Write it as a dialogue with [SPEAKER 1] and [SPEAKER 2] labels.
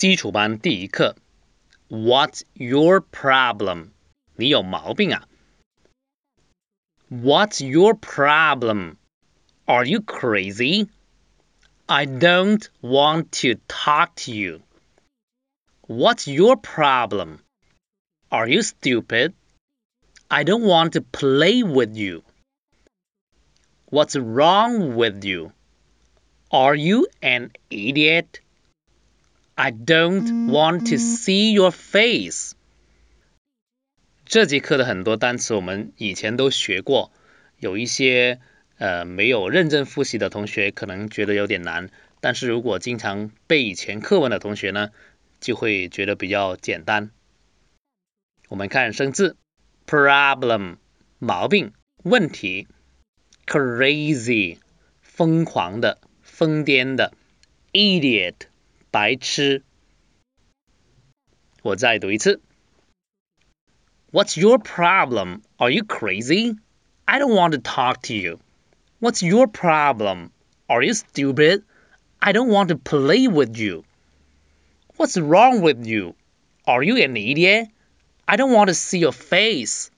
[SPEAKER 1] 基础班第一课，What's your problem？你有毛病啊？What's your problem? Are you crazy? I don't want to talk to you. What's your problem? Are you stupid? I don't want to play with you. What's wrong with you? Are you an idiot? I don't want to see your face. 这节课的很多单词我们以前都学过，有一些呃没有认真复习的同学可能觉得有点难，但是如果经常背以前课文的同学呢，就会觉得比较简单。我们看生字，problem 毛病、问题，crazy 疯狂的、疯癫的，idiot 白痴。我再读一次。What's your problem? Are you crazy? I don't want to talk to you. What's your problem? Are you stupid? I don't want to play with you. What's wrong with you? Are you an idiot? I don't want to see your face.